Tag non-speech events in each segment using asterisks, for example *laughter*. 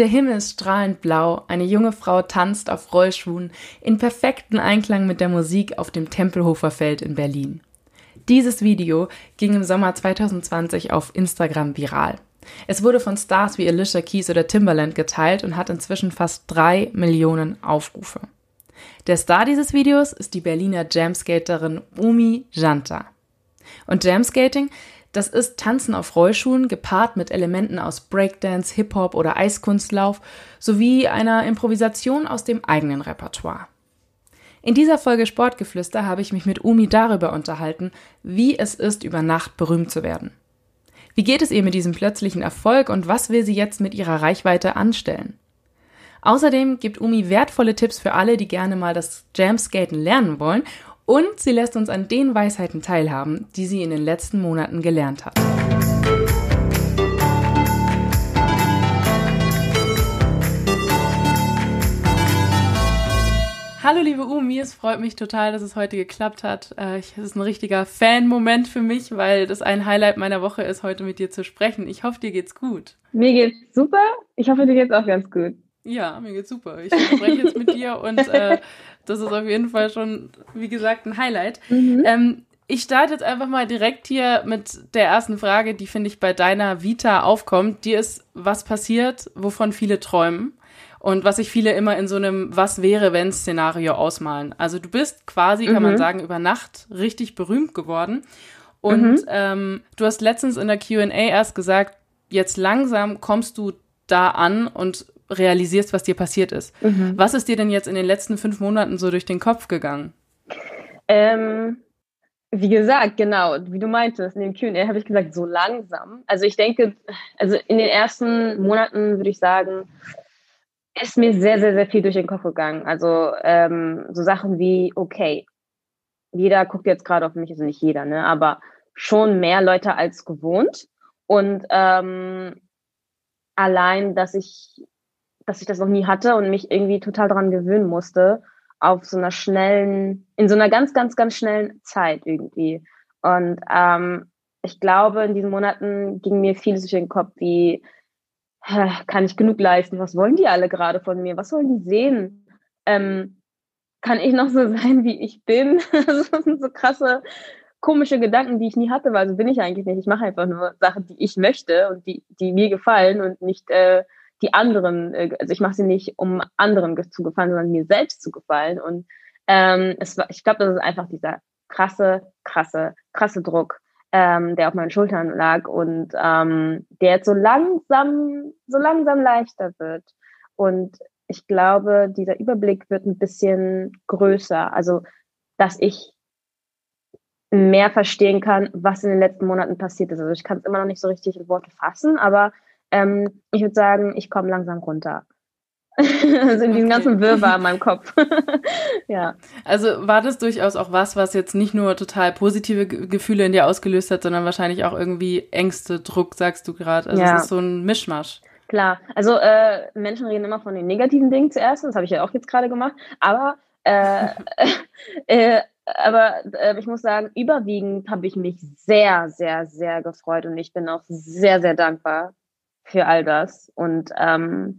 Der Himmel ist strahlend blau, eine junge Frau tanzt auf Rollschuhen in perfekten Einklang mit der Musik auf dem Tempelhofer Feld in Berlin. Dieses Video ging im Sommer 2020 auf Instagram viral. Es wurde von Stars wie Alicia Keys oder Timbaland geteilt und hat inzwischen fast drei Millionen Aufrufe. Der Star dieses Videos ist die Berliner Jamskaterin Umi Janta. Und Jamskating das ist Tanzen auf Rollschuhen gepaart mit Elementen aus Breakdance, Hip-Hop oder Eiskunstlauf sowie einer Improvisation aus dem eigenen Repertoire. In dieser Folge Sportgeflüster habe ich mich mit Umi darüber unterhalten, wie es ist, über Nacht berühmt zu werden. Wie geht es ihr mit diesem plötzlichen Erfolg und was will sie jetzt mit ihrer Reichweite anstellen? Außerdem gibt Umi wertvolle Tipps für alle, die gerne mal das Jamskaten lernen wollen und sie lässt uns an den Weisheiten teilhaben, die sie in den letzten Monaten gelernt hat. Hallo liebe Umi, es freut mich total, dass es heute geklappt hat. Äh, es ist ein richtiger Fan-Moment für mich, weil das ein Highlight meiner Woche ist, heute mit dir zu sprechen. Ich hoffe, dir geht's gut. Mir geht's super. Ich hoffe, dir geht's auch ganz gut. Ja, mir geht's super. Ich spreche jetzt mit dir und äh, das ist auf jeden Fall schon, wie gesagt, ein Highlight. Mhm. Ähm, ich starte jetzt einfach mal direkt hier mit der ersten Frage, die, finde ich, bei deiner Vita aufkommt. Dir ist was passiert, wovon viele träumen und was sich viele immer in so einem Was wäre, wenn Szenario ausmalen. Also du bist quasi, mhm. kann man mhm. sagen, über Nacht richtig berühmt geworden. Und mhm. ähm, du hast letztens in der QA erst gesagt, jetzt langsam kommst du da an und realisierst, was dir passiert ist. Mhm. Was ist dir denn jetzt in den letzten fünf Monaten so durch den Kopf gegangen? Ähm, wie gesagt, genau, wie du meintest, in dem Q&A habe ich gesagt, so langsam. Also ich denke, also in den ersten Monaten würde ich sagen, ist mir sehr, sehr, sehr viel durch den Kopf gegangen. Also ähm, so Sachen wie, okay, jeder guckt jetzt gerade auf mich, also nicht jeder, ne, aber schon mehr Leute als gewohnt. Und ähm, allein, dass ich dass ich das noch nie hatte und mich irgendwie total daran gewöhnen musste, auf so einer schnellen, in so einer ganz, ganz, ganz schnellen Zeit irgendwie. Und ähm, ich glaube, in diesen Monaten ging mir vieles durch den Kopf, wie kann ich genug leisten? Was wollen die alle gerade von mir? Was sollen die sehen? Ähm, kann ich noch so *laughs* sein, wie ich bin? *laughs* das sind so krasse, komische Gedanken, die ich nie hatte, weil so bin ich eigentlich nicht. Ich mache einfach nur Sachen, die ich möchte und die, die mir gefallen und nicht äh, die anderen, äh, also ich mache sie nicht, um anderen zu gefallen, sondern mir selbst zu gefallen. Und ähm, es war, ich glaube, das ist einfach dieser krasse, krasse, krasse Druck, ähm, der auf meinen Schultern lag und ähm, der jetzt so langsam, so langsam leichter wird. Und ich glaube, dieser Überblick wird ein bisschen größer. Also, dass ich mehr verstehen kann, was in den letzten Monaten passiert ist. Also ich kann es immer noch nicht so richtig in Worte fassen, aber ähm, ich würde sagen, ich komme langsam runter. *laughs* also in diesem ganzen Wirrwarr in meinem Kopf. *laughs* ja. Also war das durchaus auch was, was jetzt nicht nur total positive Gefühle in dir ausgelöst hat, sondern wahrscheinlich auch irgendwie Ängste, Druck, sagst du gerade. Also ja. es ist so ein Mischmasch. Klar, also äh, Menschen reden immer von den negativen Dingen zuerst, das habe ich ja auch jetzt gerade gemacht, aber äh, *laughs* äh, aber äh, ich muss sagen, überwiegend habe ich mich sehr, sehr, sehr gefreut und ich bin auch sehr, sehr dankbar für all das. Und ähm,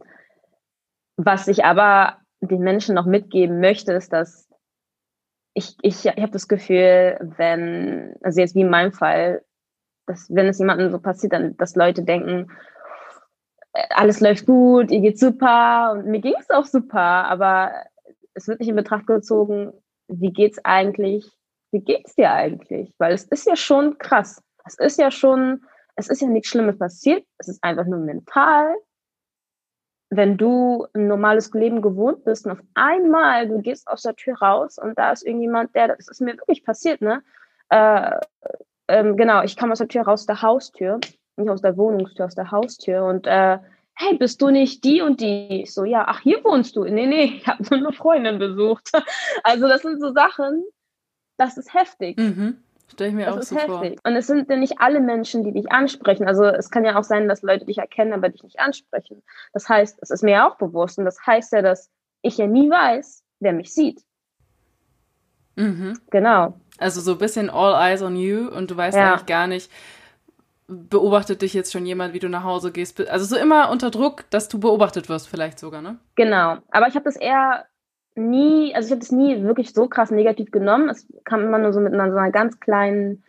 was ich aber den Menschen noch mitgeben möchte, ist, dass ich, ich, ich habe das Gefühl, wenn, also jetzt wie in meinem Fall, dass wenn es jemandem so passiert, dann, dass Leute denken, alles läuft gut, ihr geht super und mir ging es auch super, aber es wird nicht in Betracht gezogen, wie geht's eigentlich, wie geht's dir eigentlich? Weil es ist ja schon krass. Es ist ja schon es ist ja nichts Schlimmes passiert, es ist einfach nur mental. Wenn du ein normales Leben gewohnt bist und auf einmal du gehst aus der Tür raus und da ist irgendjemand, der, das ist mir wirklich passiert, ne? Äh, ähm, genau, ich kam aus der Tür raus, der Haustür, nicht aus der Wohnungstür, aus der Haustür und äh, hey, bist du nicht die und die? Ich so, ja, ach, hier wohnst du. Nee, nee, ich habe nur eine Freundin besucht. *laughs* Also das sind so Sachen, das ist heftig. Mhm. Stell ich mir das auch ist so heftig. vor. Und es sind ja nicht alle Menschen, die dich ansprechen. Also es kann ja auch sein, dass Leute dich erkennen, aber dich nicht ansprechen. Das heißt, es ist mir ja auch bewusst und das heißt ja, dass ich ja nie weiß, wer mich sieht. Mhm. Genau. Also so ein bisschen all eyes on you und du weißt ja. eigentlich gar nicht, beobachtet dich jetzt schon jemand, wie du nach Hause gehst? Also so immer unter Druck, dass du beobachtet wirst, vielleicht sogar, ne? Genau. Aber ich habe das eher nie, also ich habe das nie wirklich so krass negativ genommen. Es kam immer nur so mit einer, so einer ganz kleinen,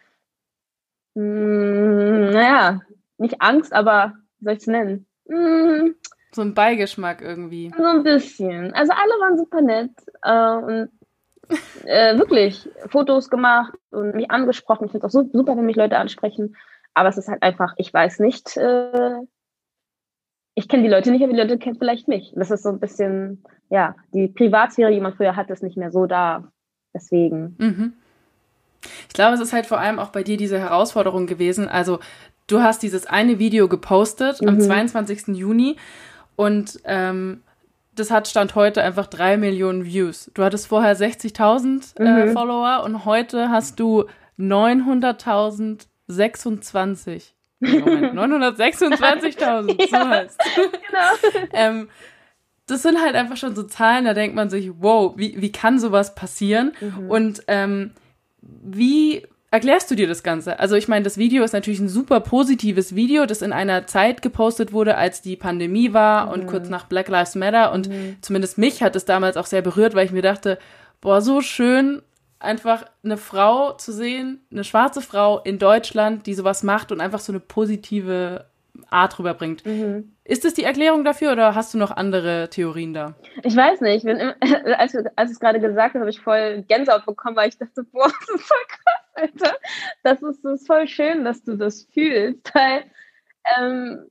mh, hm, naja, nicht Angst, aber wie soll ich es nennen? Mh, hm. so ein Beigeschmack irgendwie. So ein bisschen. Also alle waren super nett äh, und äh, wirklich Fotos gemacht und mich angesprochen. Ich finde es auch so, super, wenn mich Leute ansprechen. Aber es ist halt einfach, ich weiß nicht, äh, ich kenne die Leute nicht, aber die Leute kennen vielleicht mich. Das ist so ein bisschen, ja, die Privatsphäre, die man früher hatte, ist nicht mehr so da. Deswegen. Mhm. Ich glaube, es ist halt vor allem auch bei dir diese Herausforderung gewesen. Also, du hast dieses eine Video gepostet mhm. am 22. Juni und ähm, das hat Stand heute einfach drei Millionen Views. Du hattest vorher 60.000 äh, mhm. Follower und heute hast du 900.026. 926.000, *laughs* so heißt Genau. ähm, das sind halt einfach schon so Zahlen, da denkt man sich, wow, wie, wie kann sowas passieren? Mhm. Und ähm, wie erklärst du dir das Ganze? Also ich meine, das Video ist natürlich ein super positives Video, das in einer Zeit gepostet wurde, als die Pandemie war mhm. und kurz nach Black Lives Matter. Und mhm. zumindest mich hat es damals auch sehr berührt, weil ich mir dachte, boah, so schön, einfach eine Frau zu sehen, eine schwarze Frau in Deutschland, die sowas macht und einfach so eine positive Art rüberbringt. Mhm. Ist das die Erklärung dafür oder hast du noch andere Theorien da? Ich weiß nicht. Immer, *laughs* als, als ich es gerade gesagt habe, habe ich voll Gänsehaut bekommen, weil ich dachte, boah, *laughs* das ist voll krass, Alter. Das ist, das ist voll schön, dass du das fühlst, weil ähm,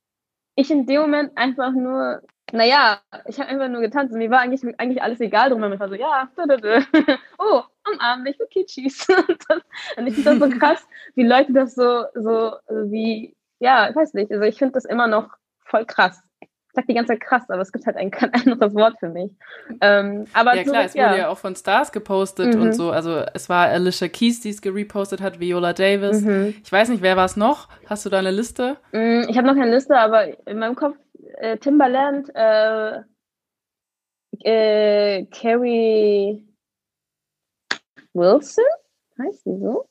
ich in dem Moment einfach nur naja, ich habe einfach nur getanzt und mir war eigentlich, eigentlich alles egal drum. Ich war so, ja, da, da, da. oh, umarm mich für Kitschis. *laughs* und ich finde das so *laughs* krass, wie Leute das so, so, wie, ja, ich weiß nicht, also ich finde das immer noch voll krass. Ich sag die ganze Zeit krass, aber es gibt halt ein, kein *laughs* anderes Wort für mich. Ähm, aber ja, klar, es wurde ja auch von Stars gepostet mhm. und so. Also, es war Alicia Keys, die es gerepostet hat, Viola Davis. Mhm. Ich weiß nicht, wer war es noch? Hast du da eine Liste? Mm, ich habe noch keine Liste, aber in meinem Kopf äh, Timbaland, äh, äh, Carrie Wilson, heißt die so?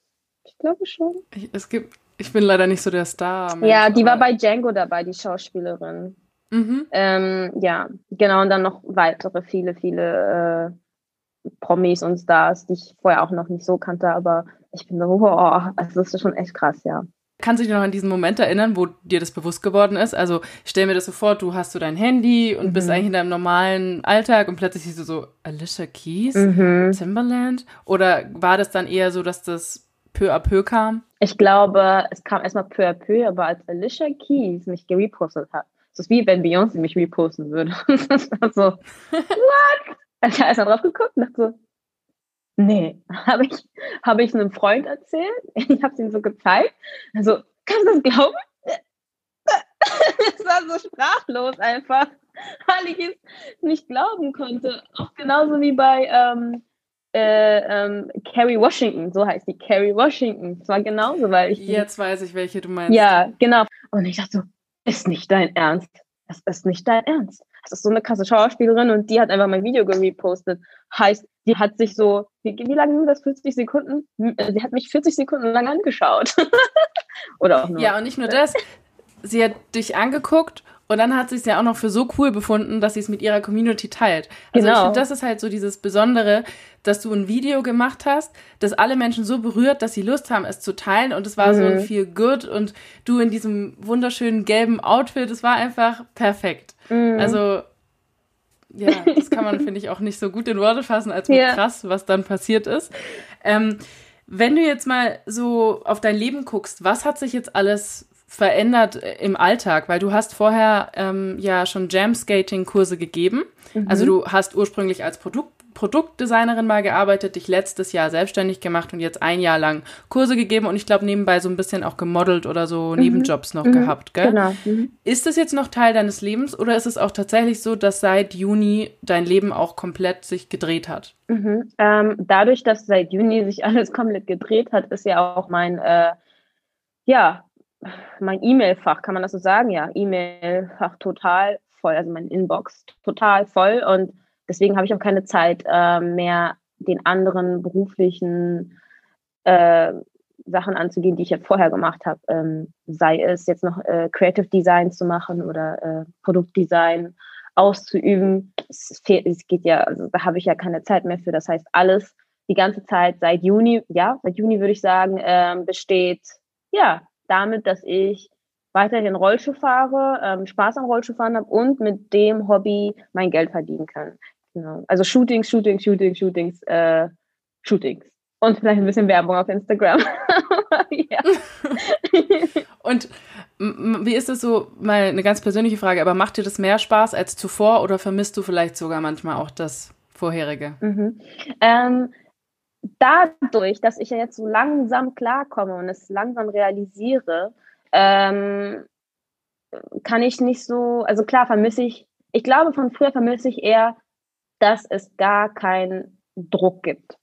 Ich glaube schon. Ich, es gibt, ich bin leider nicht so der Star. Ja, die war bei Django dabei, die Schauspielerin. Mhm. Ähm, ja, genau, und dann noch weitere, viele, viele äh, Promis und Stars, die ich vorher auch noch nicht so kannte, aber ich bin so, wow, also das ist schon echt krass, ja. Kannst du dich noch an diesen Moment erinnern, wo dir das bewusst geworden ist? Also stell mir das so vor, du hast so dein Handy und mhm. bist eigentlich in deinem normalen Alltag und plötzlich siehst du so Alicia Keys, mhm. Timberland? Oder war das dann eher so, dass das peu à peu kam? Ich glaube, es kam erstmal peu à peu, aber als Alicia Keys mich gerepostet hat, das ist wie wenn Beyoncé mich reposten würde. *laughs* das war so, *laughs* what? Ich habe erstmal drauf geguckt und dachte so, Nee, *laughs* habe ich, hab ich einem Freund erzählt. *laughs* Ich habe es ihm so gezeigt. Also, kannst du das glauben? *laughs* Es war so sprachlos einfach, weil ich es nicht glauben konnte. Auch genauso wie bei ähm, äh, ähm, Carrie Washington, so heißt die Carrie Washington. Es war genauso, weil ich. Jetzt weiß ich, welche du meinst. Ja, genau. Und ich dachte so, ist nicht dein Ernst. Das ist nicht dein Ernst. Das ist so eine krasse Schauspielerin und die hat einfach mein Video gerepostet. Heißt, die hat sich so, wie, wie lange sind das? 40 Sekunden? Äh, sie hat mich 40 Sekunden lang angeschaut. *laughs* Oder auch nur. Ja, und nicht nur das. Sie hat dich angeguckt und dann hat sie es ja auch noch für so cool befunden, dass sie es mit ihrer Community teilt. Also genau. ich finde, das ist halt so dieses Besondere, dass du ein Video gemacht hast, das alle Menschen so berührt, dass sie Lust haben, es zu teilen. Und es war mhm. so ein mhm. Feel Good und du in diesem wunderschönen gelben Outfit, es war einfach perfekt. Mhm. Also ja, das kann man, *laughs* finde ich, auch nicht so gut in Worte fassen, als ja. krass, was dann passiert ist. Ähm, wenn du jetzt mal so auf dein Leben guckst, was hat sich jetzt alles verändert im Alltag? Weil du hast vorher ähm, ja schon Jam-Skating-Kurse gegeben. Mhm. Also du hast ursprünglich als Produkt Produktdesignerin mal gearbeitet, dich letztes Jahr selbstständig gemacht und jetzt ein Jahr lang Kurse gegeben und ich glaube nebenbei so ein bisschen auch gemodelt oder so mhm. Nebenjobs noch mhm. gehabt, gell? Genau. Mhm. Ist das jetzt noch Teil deines Lebens oder ist es auch tatsächlich so, dass seit Juni dein Leben auch komplett sich gedreht hat? Mhm. Ähm, dadurch, dass seit Juni sich *laughs* alles komplett gedreht hat, ist ja auch mein, äh, ja, mein E-Mail-Fach, kann man das so sagen? Ja, E-Mail-Fach total voll, also mein Inbox total voll und deswegen habe ich auch keine Zeit äh, mehr, den anderen beruflichen äh, Sachen anzugehen, die ich ja vorher gemacht habe. Ähm, sei es jetzt noch äh, Creative Design zu machen oder äh, Produktdesign auszuüben. Es, fehlt, es geht ja, also da habe ich ja keine Zeit mehr für. Das heißt, alles die ganze Zeit seit Juni, ja, seit Juni würde ich sagen, ähm, besteht ja damit, dass ich weiterhin Rollschuh fahre, ähm, Spaß am Rollschuhfahren habe und mit dem Hobby mein Geld verdienen kann. Genau. Also Shootings, Shootings, Shootings, Shootings, äh, Shootings. Und vielleicht ein bisschen Werbung auf Instagram. *laughs* *laughs* und wie ist es so, mal eine ganz persönliche Frage, aber macht dir das mehr Spaß als zuvor oder vermisst du vielleicht sogar manchmal auch das vorherige? Mhm. Ähm, dadurch, dass ich ja jetzt so langsam klarkomme und es langsam realisiere, ähm, kann ich nicht so, also klar vermisse ich, ich glaube von früher vermisse ich eher, dass es gar keinen Druck gibt.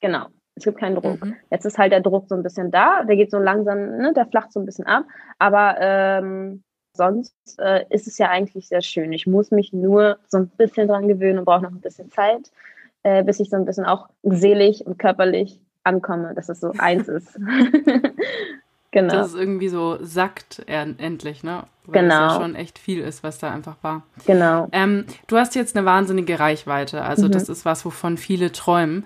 Genau. Es gibt keinen Druck. Mhm. Jetzt ist halt der Druck so ein bisschen da, der geht so langsam, ne, der flacht so ein bisschen ab. Aber ähm, sonst äh, ist es ja eigentlich sehr schön. Ich muss mich nur so ein bisschen dran gewöhnen und brauche noch ein bisschen Zeit, äh, bis ich so ein bisschen auch seelisch und körperlich ankomme, dass es so eins ist. *laughs* *laughs* genau. Dass es irgendwie so sackt endlich, ne? Weil genau. es ja schon echt viel ist, was da einfach war. Genau. Ähm, du hast jetzt eine wahnsinnige Reichweite. Also mhm. das ist was, wovon viele träumen.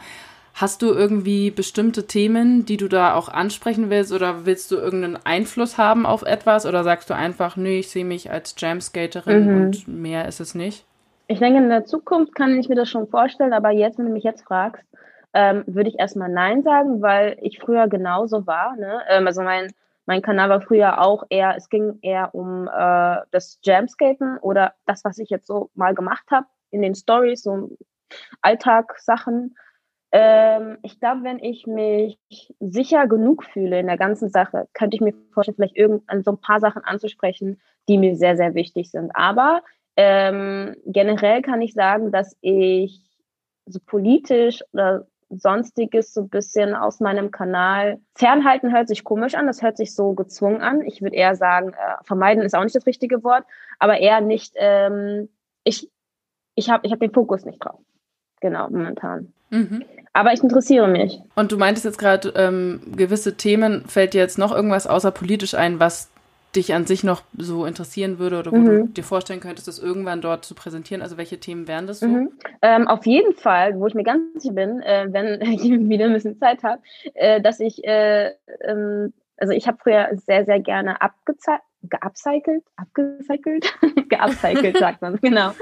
Hast du irgendwie bestimmte Themen, die du da auch ansprechen willst oder willst du irgendeinen Einfluss haben auf etwas oder sagst du einfach, nö, ich sehe mich als Jamskaterin mhm. und mehr ist es nicht? Ich denke, in der Zukunft kann ich mir das schon vorstellen, aber jetzt, wenn du mich jetzt fragst, ähm, würde ich erstmal Nein sagen, weil ich früher genauso war. Ne? Ähm, also mein, mein Kanal war früher auch eher, es ging eher um äh, das Jamskaten oder das, was ich jetzt so mal gemacht habe in den Stories, so Alltagssachen. Ähm, ich glaube, wenn ich mich sicher genug fühle in der ganzen Sache, könnte ich mir vorstellen, vielleicht irgendwann so ein paar Sachen anzusprechen, die mir sehr, sehr wichtig sind. Aber ähm, generell kann ich sagen, dass ich so politisch oder sonstiges so ein bisschen aus meinem Kanal fernhalten hört sich komisch an, das hört sich so gezwungen an. Ich würde eher sagen, äh, vermeiden ist auch nicht das richtige Wort, aber eher nicht, ähm, ich, ich habe ich hab den Fokus nicht drauf. Genau, momentan. Mhm. Aber ich interessiere mich. Und du meintest jetzt gerade, ähm, gewisse Themen, fällt dir jetzt noch irgendwas außer politisch ein, was dich an sich noch so interessieren würde oder wo mhm. du dir vorstellen könntest, das irgendwann dort zu präsentieren? Also welche Themen wären das so? Mhm. Ähm, auf jeden Fall, wo ich mir ganz sicher bin, äh, wenn *laughs* ich wieder ein bisschen Zeit habe, äh, dass ich, äh, ähm, also ich habe früher sehr, sehr gerne abgezeigt geupcycelt, abgecycelt, *laughs* geupcycelt sagt man, genau,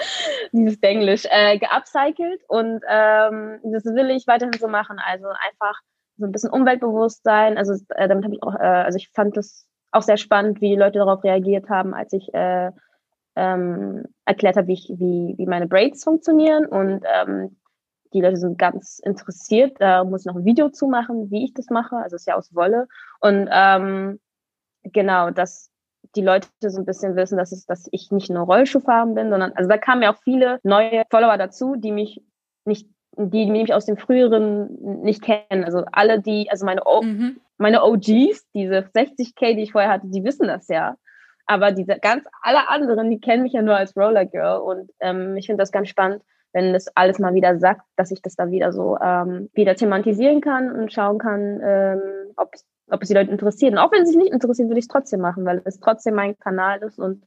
dieses Englisch, äh, geupcycelt und ähm, das will ich weiterhin so machen, also einfach so ein bisschen Umweltbewusstsein, also äh, damit habe ich auch, äh, also ich fand das auch sehr spannend, wie die Leute darauf reagiert haben, als ich äh, ähm, erklärt habe, wie, ich, wie, wie meine Braids funktionieren und ähm, die Leute sind ganz interessiert. Da muss ich noch ein Video zu machen, wie ich das mache. Also es ist ja aus Wolle. Und ähm, genau, dass die Leute so ein bisschen wissen, dass, es, dass ich nicht nur Rollschuhfahren bin, sondern also da kamen ja auch viele neue Follower dazu, die mich nicht die mich aus dem früheren nicht kennen. Also alle, die, also meine, o mhm. meine OGs, diese 60k, die ich vorher hatte, die wissen das ja. Aber diese ganz alle anderen, die kennen mich ja nur als Roller Girl. Und ähm, ich finde das ganz spannend, wenn das alles mal wieder sagt, dass ich das da wieder so ähm, wieder thematisieren kann und schauen kann, ähm, ob, ob es die Leute interessiert. Und auch wenn es sich nicht interessiert, würde ich es trotzdem machen, weil es trotzdem mein Kanal ist und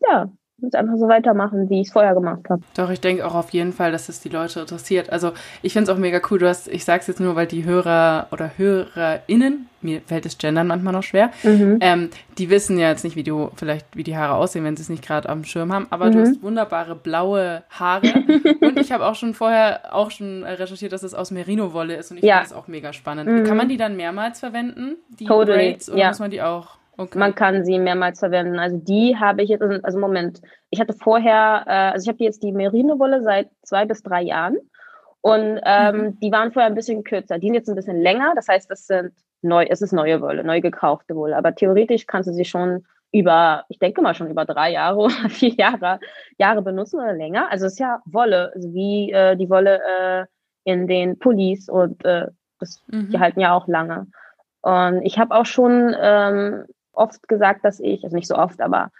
ja, muss einfach so weitermachen, wie ich es vorher gemacht habe. Doch, ich denke auch auf jeden Fall, dass es die Leute interessiert. Also ich finde es auch mega cool. Du hast, ich sage es jetzt nur, weil die Hörer oder HörerInnen, mir fällt das Gendern manchmal noch schwer, mhm. ähm, die wissen ja jetzt nicht, wie du vielleicht wie die Haare aussehen, wenn sie es nicht gerade am Schirm haben. Aber mhm. du hast wunderbare blaue Haare. *laughs* und ich habe auch schon vorher auch schon recherchiert, dass es aus Merino-Wolle ist und ich ja. finde das auch mega spannend. Mhm. Kann man die dann mehrmals verwenden, die totally. Braids, oder ja. muss man die auch? Okay. Man kann sie mehrmals verwenden. Also die habe ich jetzt, also Moment, ich hatte vorher, äh, also ich habe jetzt die Merino-Wolle seit zwei bis drei Jahren und ähm, mhm. die waren vorher ein bisschen kürzer. Die sind jetzt ein bisschen länger, das heißt, das sind neu, es ist neue Wolle, neu gekaufte Wolle. Aber theoretisch kannst du sie schon über, ich denke mal schon über drei Jahre *laughs* oder vier Jahre, Jahre benutzen oder länger. Also es ist ja Wolle, also wie äh, die Wolle äh, in den Pullis und äh, das, mhm. die halten ja auch lange. Und ich habe auch schon ähm, oft gesagt, dass ich, also nicht so oft, aber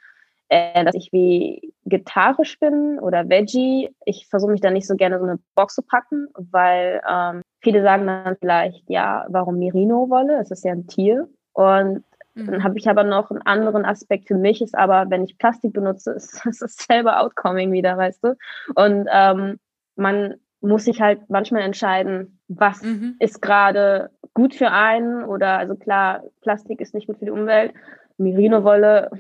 äh, dass ich wie vegetarisch bin oder Veggie. Ich versuche mich da nicht so gerne so eine Box zu packen, weil ähm, viele sagen dann vielleicht, ja, warum Merino-Wolle? Es ist ja ein Tier. Und mhm. dann habe ich aber noch einen anderen Aspekt für mich, ist aber, wenn ich Plastik benutze, *laughs* ist es selber Outcoming wieder, weißt du? Und ähm, man muss sich halt manchmal entscheiden, was mhm. ist gerade gut für einen oder also klar, Plastik ist nicht gut für die Umwelt. Merino-Wolle,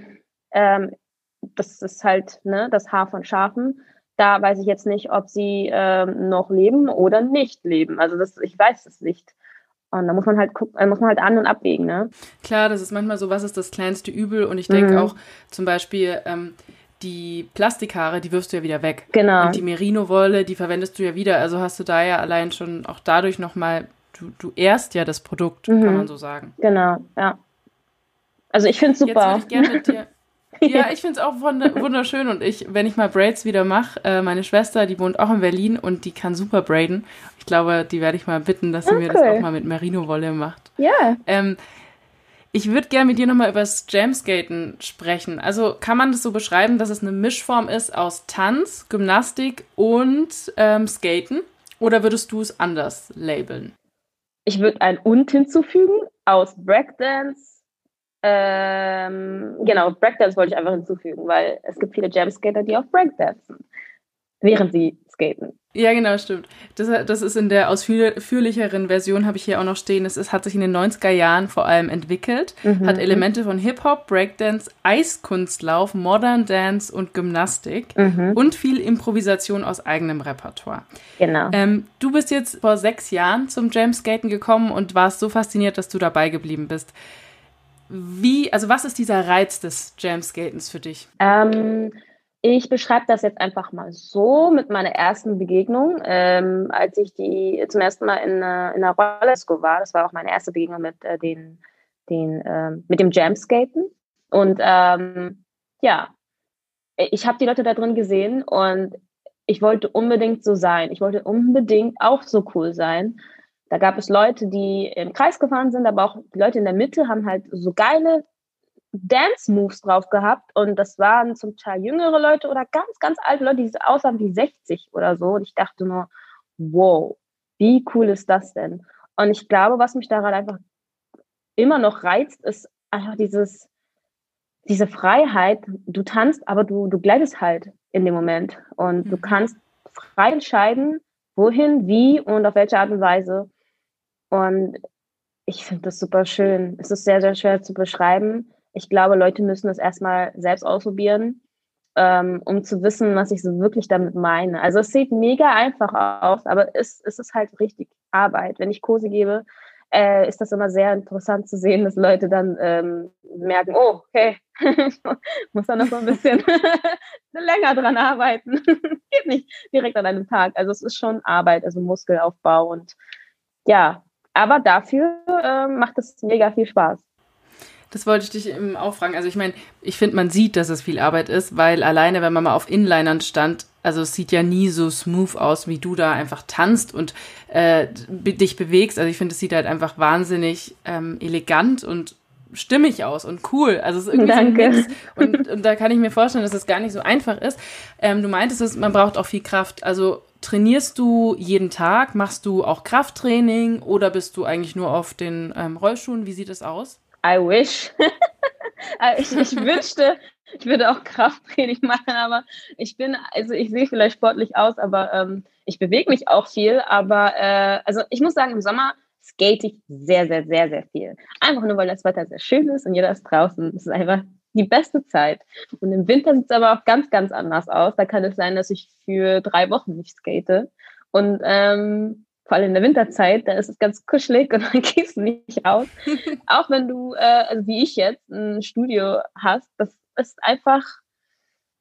ähm, das ist halt ne, das Haar von Schafen. Da weiß ich jetzt nicht, ob sie ähm, noch leben oder nicht leben. Also das, ich weiß es nicht. Und da muss man halt gucken, äh, muss man halt an und abwägen, ne? Klar, das ist manchmal so, was ist das kleinste Übel? Und ich denke mhm. auch zum Beispiel, ähm, die Plastikhaare, die wirfst du ja wieder weg. Genau. Und die Merino-Wolle, die verwendest du ja wieder. Also hast du da ja allein schon auch dadurch nochmal, du, du ehrst ja das Produkt, mhm. kann man so sagen. Genau, ja. Also ich finde es super. Jetzt gerne *laughs* mit dir ja, ich finde es auch wunderschön und ich, wenn ich mal Braids wieder mache, äh, meine Schwester, die wohnt auch in Berlin und die kann super braiden. Ich glaube, die werde ich mal bitten, dass sie okay. mir das auch mal mit Merino-Wolle macht. Ja. Ähm, ich würde gerne mit dir nochmal über das Jamskaten sprechen. Also kann man das so beschreiben, dass es eine Mischform ist aus Tanz, Gymnastik und ähm, Skaten? Oder würdest du es anders labeln? Ich würde ein Und hinzufügen aus Breakdance, ähm, genau, Breakdance wollte ich einfach hinzufügen, weil es gibt viele Jam-Skater, die auch Breakdancen, während sie skaten. Ja, genau, stimmt. Das, das ist in der ausführlicheren Version, habe ich hier auch noch stehen. Es, es hat sich in den 90er Jahren vor allem entwickelt, mhm. hat Elemente von Hip-Hop, Breakdance, Eiskunstlauf, Modern Dance und Gymnastik mhm. und viel Improvisation aus eigenem Repertoire. Genau. Ähm, du bist jetzt vor sechs Jahren zum Jam-Skaten gekommen und warst so fasziniert, dass du dabei geblieben bist. Wie, also was ist dieser Reiz des Jamskatens für dich? Ähm, ich beschreibe das jetzt einfach mal so mit meiner ersten Begegnung, ähm, als ich die zum ersten Mal in, äh, in einer Rollerdisco war. Das war auch meine erste Begegnung mit äh, den, den äh, mit dem Jamskaten. Und ähm, ja, ich habe die Leute da drin gesehen und ich wollte unbedingt so sein. Ich wollte unbedingt auch so cool sein. Da gab es Leute, die im Kreis gefahren sind, aber auch die Leute in der Mitte haben halt so geile Dance-Moves drauf gehabt. Und das waren zum Teil jüngere Leute oder ganz, ganz alte Leute, die aussahen wie 60 oder so. Und ich dachte nur, wow, wie cool ist das denn? Und ich glaube, was mich daran einfach immer noch reizt, ist einfach dieses, diese Freiheit. Du tanzt, aber du, du gleitest halt in dem Moment. Und du mhm. kannst frei entscheiden, wohin, wie und auf welche Art und Weise. Und ich finde das super schön. Es ist sehr, sehr schwer zu beschreiben. Ich glaube, Leute müssen es erstmal selbst ausprobieren, ähm, um zu wissen, was ich so wirklich damit meine. Also es sieht mega einfach aus, aber es, es ist halt richtig Arbeit. Wenn ich Kurse gebe, äh, ist das immer sehr interessant zu sehen, dass Leute dann ähm, merken, oh, okay, ich *laughs* muss da noch so ein bisschen *laughs* länger dran arbeiten. *laughs* Geht nicht direkt an einem Tag. Also es ist schon Arbeit, also Muskelaufbau und ja, aber dafür äh, macht es mega viel Spaß. Das wollte ich dich eben auch fragen. Also ich meine, ich finde, man sieht, dass es viel Arbeit ist, weil alleine, wenn man mal auf Inlinern stand, also es sieht ja nie so smooth aus, wie du da einfach tanzt und äh, dich bewegst. Also ich finde, es sieht halt einfach wahnsinnig ähm, elegant und stimmig aus und cool. Also es ist irgendwie Danke. So und, und, da kann ich mir vorstellen, dass es gar nicht so einfach ist. Ähm, du meintest es, man braucht auch viel Kraft. Also trainierst du jeden Tag? Machst du auch Krafttraining oder bist du eigentlich nur auf den ähm, Rollschuhen? Wie sieht es aus? I wish. *laughs* Äh, ich, ich wünschte, ich würde auch Krafttraining machen, aber ich bin, also ich sehe vielleicht sportlich aus, aber ähm, ich bewege mich auch viel. Aber äh, also ich muss sagen, im Sommer skate ich sehr, sehr, sehr, sehr viel. Einfach nur, weil das Wetter sehr schön ist und jeder ist draußen. Es ist einfach die beste Zeit. Und im Winter sieht es aber auch ganz, ganz anders aus. Da kann es sein, dass ich für drei Wochen nicht skate. Und ähm, vor allem in der Winterzeit, da ist es ganz kuschelig und *laughs* dann gehst du nicht aus. *laughs* auch wenn du, äh, also wie ich jetzt, ein Studio hast, das ist einfach,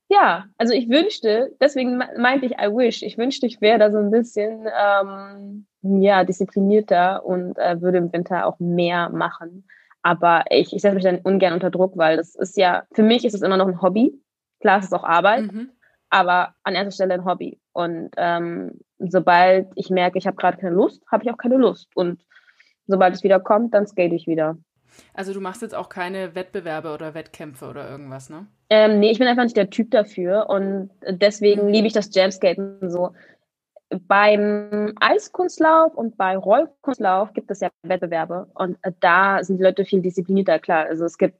ja, also ich wünschte, deswegen meinte ich I wish, ich wünschte, ich wäre da so ein bisschen ähm, ja, disziplinierter und äh, würde im Winter auch mehr machen. Aber ich, ich setze mich dann ungern unter Druck, weil das ist ja, für mich ist es immer noch ein Hobby. Klar, es ist auch Arbeit, mhm. aber an erster Stelle ein Hobby. Und ähm, sobald ich merke, ich habe gerade keine Lust, habe ich auch keine Lust. Und sobald es wieder kommt, dann skate ich wieder. Also du machst jetzt auch keine Wettbewerbe oder Wettkämpfe oder irgendwas, ne? Ähm, nee, ich bin einfach nicht der Typ dafür und deswegen mhm. liebe ich das Jamskaten so beim Eiskunstlauf und bei Rollkunstlauf gibt es ja Wettbewerbe und da sind die Leute viel disziplinierter, klar. Also es gibt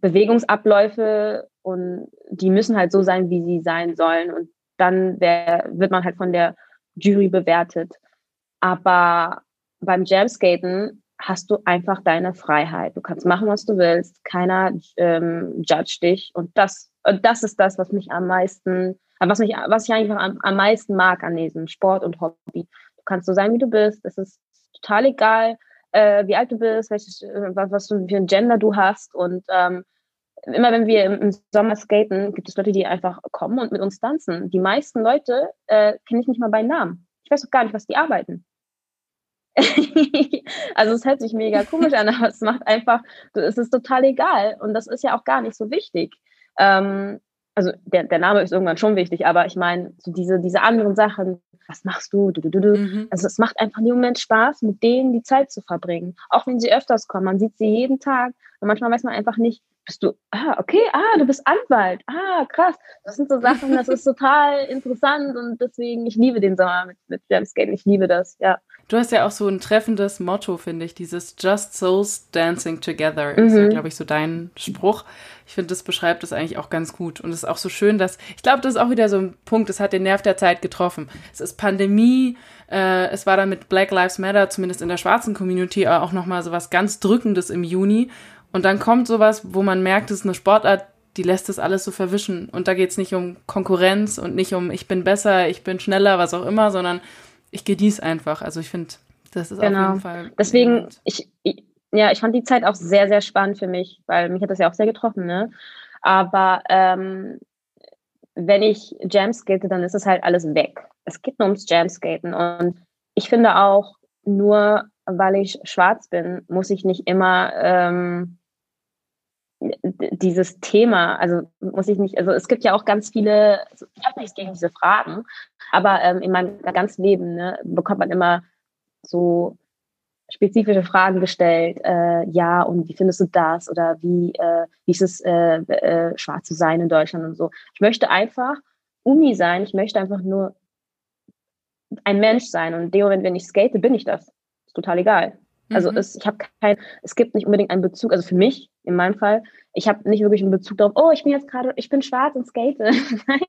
Bewegungsabläufe und die müssen halt so sein, wie sie sein sollen und dann wär, wird man halt von der Jury bewertet. Aber beim Jamskaten hast du einfach deine Freiheit. Du kannst machen, was du willst. Keiner ähm, judge dich. Und das, und das ist das, was mich am meisten, was mich, was ich einfach am, am meisten mag an diesem Sport und Hobby. Du kannst so sein, wie du bist. Es ist total egal, äh, wie alt du bist, welches, äh, was, was für ein Gender du hast. Und ähm, immer wenn wir im, Sommer skaten, gibt es Leute, die einfach kommen und mit uns tanzen. Die meisten Leute äh, kenne ich nicht mal bei Namen. Ich weiß auch gar nicht, was die arbeiten. *laughs* also es hört sich mega komisch an, *laughs* aber es macht einfach, es ist total egal und das ist ja auch gar nicht so wichtig. Ähm, also der, der Name ist irgendwann schon wichtig, aber ich meine, so diese, diese anderen Sachen, was machst du? du, du, du, mhm. Also es macht einfach im Moment Spaß, mit denen die Zeit zu verbringen. Auch wenn sie öfters kommen, man sieht sie jeden Tag und manchmal weiß man einfach nicht, bist du, ah, okay, ah, du bist Anwalt, ah, krass. Das sind so Sachen, das ist total *laughs* interessant und deswegen, ich liebe den Sommer mit, mit Jamskaten, ich liebe das, ja. Du hast ja auch so ein treffendes Motto, finde ich, dieses Just Souls Dancing Together. Mhm. Ist ja, glaube ich, so dein Spruch. Ich finde, das beschreibt das eigentlich auch ganz gut. Und es ist auch so schön, dass, ich glaube, das ist auch wieder so ein Punkt, das hat den Nerv der Zeit getroffen. Es ist Pandemie, äh, es war dann mit Black Lives Matter, zumindest in der schwarzen Community, auch nochmal so was ganz Drückendes im Juni. Und dann kommt sowas, wo man merkt, es ist eine Sportart, die lässt das alles so verwischen. Und da geht es nicht um Konkurrenz und nicht um ich bin besser, ich bin schneller, was auch immer, sondern ich genieße einfach. Also ich finde, das ist genau. auf jeden Fall. Deswegen, ich, ich, ja, ich fand die Zeit auch sehr, sehr spannend für mich, weil mich hat das ja auch sehr getroffen, ne? Aber ähm, wenn ich Jamskate, dann ist es halt alles weg. Es geht nur ums Jamskaten. Und ich finde auch, nur weil ich schwarz bin, muss ich nicht immer ähm, dieses Thema, also muss ich nicht, also es gibt ja auch ganz viele, also ich habe nichts gegen diese Fragen, aber ähm, in meinem ganzen Leben ne, bekommt man immer so spezifische Fragen gestellt, äh, ja, und wie findest du das? Oder wie, äh, wie ist es, äh, äh, schwarz zu sein in Deutschland und so. Ich möchte einfach Uni sein, ich möchte einfach nur ein Mensch sein. Und in dem Moment, wenn ich skate, bin ich das. Ist total egal. Also mhm. es, ich habe kein, es gibt nicht unbedingt einen Bezug, also für mich in meinem Fall, ich habe nicht wirklich einen Bezug darauf, oh, ich bin jetzt gerade, ich bin schwarz und skate. *laughs* Nein,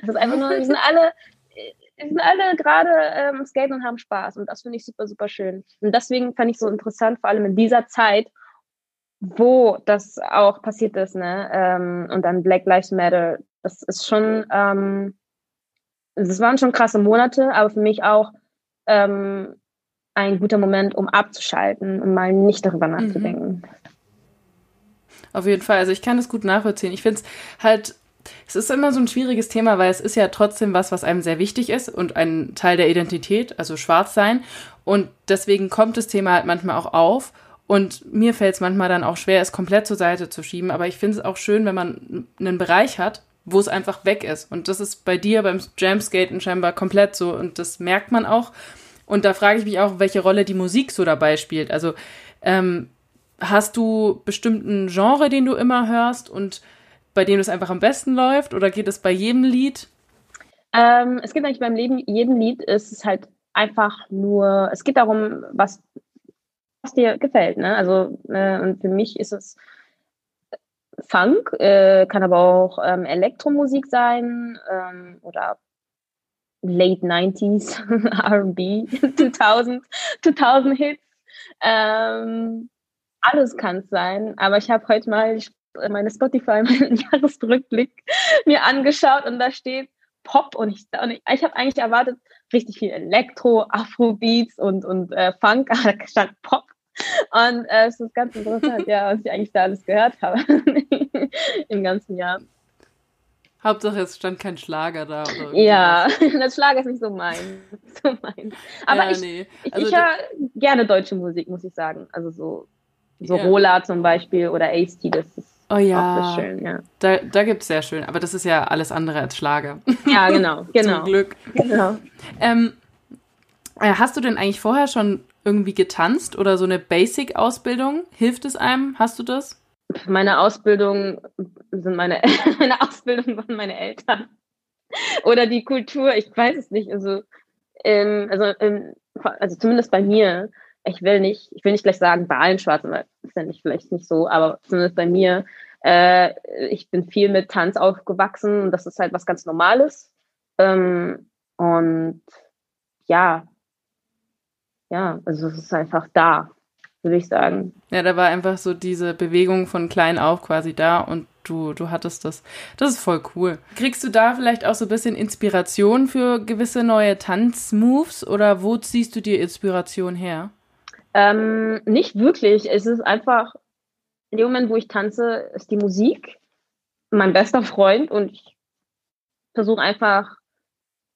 das ist einfach nur, wir sind alle, wir sind alle gerade ähm, skaten und haben Spaß und das finde ich super, super schön. Und deswegen fand ich so interessant, vor allem in dieser Zeit, wo das auch passiert ist, ne? Ähm, und dann Black Lives Matter, das ist schon, ähm, das waren schon krasse Monate, aber für mich auch ähm, ein guter Moment, um abzuschalten und mal nicht darüber mhm. nachzudenken. Mhm. Auf jeden Fall. Also ich kann das gut nachvollziehen. Ich finde es halt, es ist immer so ein schwieriges Thema, weil es ist ja trotzdem was, was einem sehr wichtig ist und ein Teil der Identität, also schwarz sein. Und deswegen kommt das Thema halt manchmal auch auf. Und mir fällt es manchmal dann auch schwer, es komplett zur Seite zu schieben. Aber ich finde es auch schön, wenn man einen Bereich hat, wo es einfach weg ist. Und das ist bei dir beim Jamskaten scheinbar komplett so. Und das merkt man auch. Und da frage ich mich auch, welche Rolle die Musik so dabei spielt. Also ähm, hast du bestimmten Genre, den du immer hörst und bei dem es einfach am besten läuft? Oder geht es bei jedem Lied? Ähm, es geht eigentlich beim Leben, jedem Lied ist es halt einfach nur, es geht darum, was, was dir gefällt. Ne? Also, äh, und für mich ist es Funk, äh, kann aber auch ähm, Elektromusik sein ähm, oder late 90s RB, 2000, 2000 Hits. Ähm, alles kann es sein, aber ich habe heute mal meine Spotify, *laughs* meinen Jahresrückblick mir angeschaut und da steht Pop und ich, und ich, ich habe eigentlich erwartet, richtig viel Elektro, Afrobeats und, und äh, Funk, *laughs* aber da stand Pop. Und äh, es ist ganz interessant, ja, was ich eigentlich da alles gehört habe *laughs* im ganzen Jahr. Hauptsache, es stand kein Schlager da. ja, das Schlager ist nicht so mein. So mein. Aber ja, ich, nee. also ich, ich höre gerne deutsche Musik, muss ich sagen. Also so, so ja. Rola zum Beispiel oder Ace-T, das ist oh, ja. auch schön. Ja. Da, da gibt es sehr schön, aber das ist ja alles andere als Schlager. *laughs* Ja, genau. *laughs* genau. Zum Glück. Genau. Ähm, äh, hast du denn eigentlich vorher schon irgendwie getanzt oder so eine Basic-Ausbildung? Hilft es einem? Hast du das? meine Ausbildung sind meine, *laughs* meine Ausbildung waren meine Eltern. Oder die Kultur, ich weiß es nicht. Also ähm, also, ähm, also zumindest bei mir, ich will nicht, ich will nicht gleich sagen, bei allen Schwarzen, weil das ist ja nicht, vielleicht nicht so, aber zumindest bei mir, äh, ich bin viel mit Tanz aufgewachsen und das ist halt was ganz Normales. Ähm, und ja, ja, also es ist einfach da, würde ich sagen. Ja, da war einfach so diese Bewegung von klein auf quasi da und du, du hattest das. Das ist voll cool. Kriegst du da vielleicht auch so ein bisschen Inspiration für gewisse neue Tanzmoves oder wo ziehst du dir Inspiration her? Ähm, nicht wirklich. Es ist einfach, in dem Moment, wo ich tanze, ist die Musik mein bester Freund und ich versuche einfach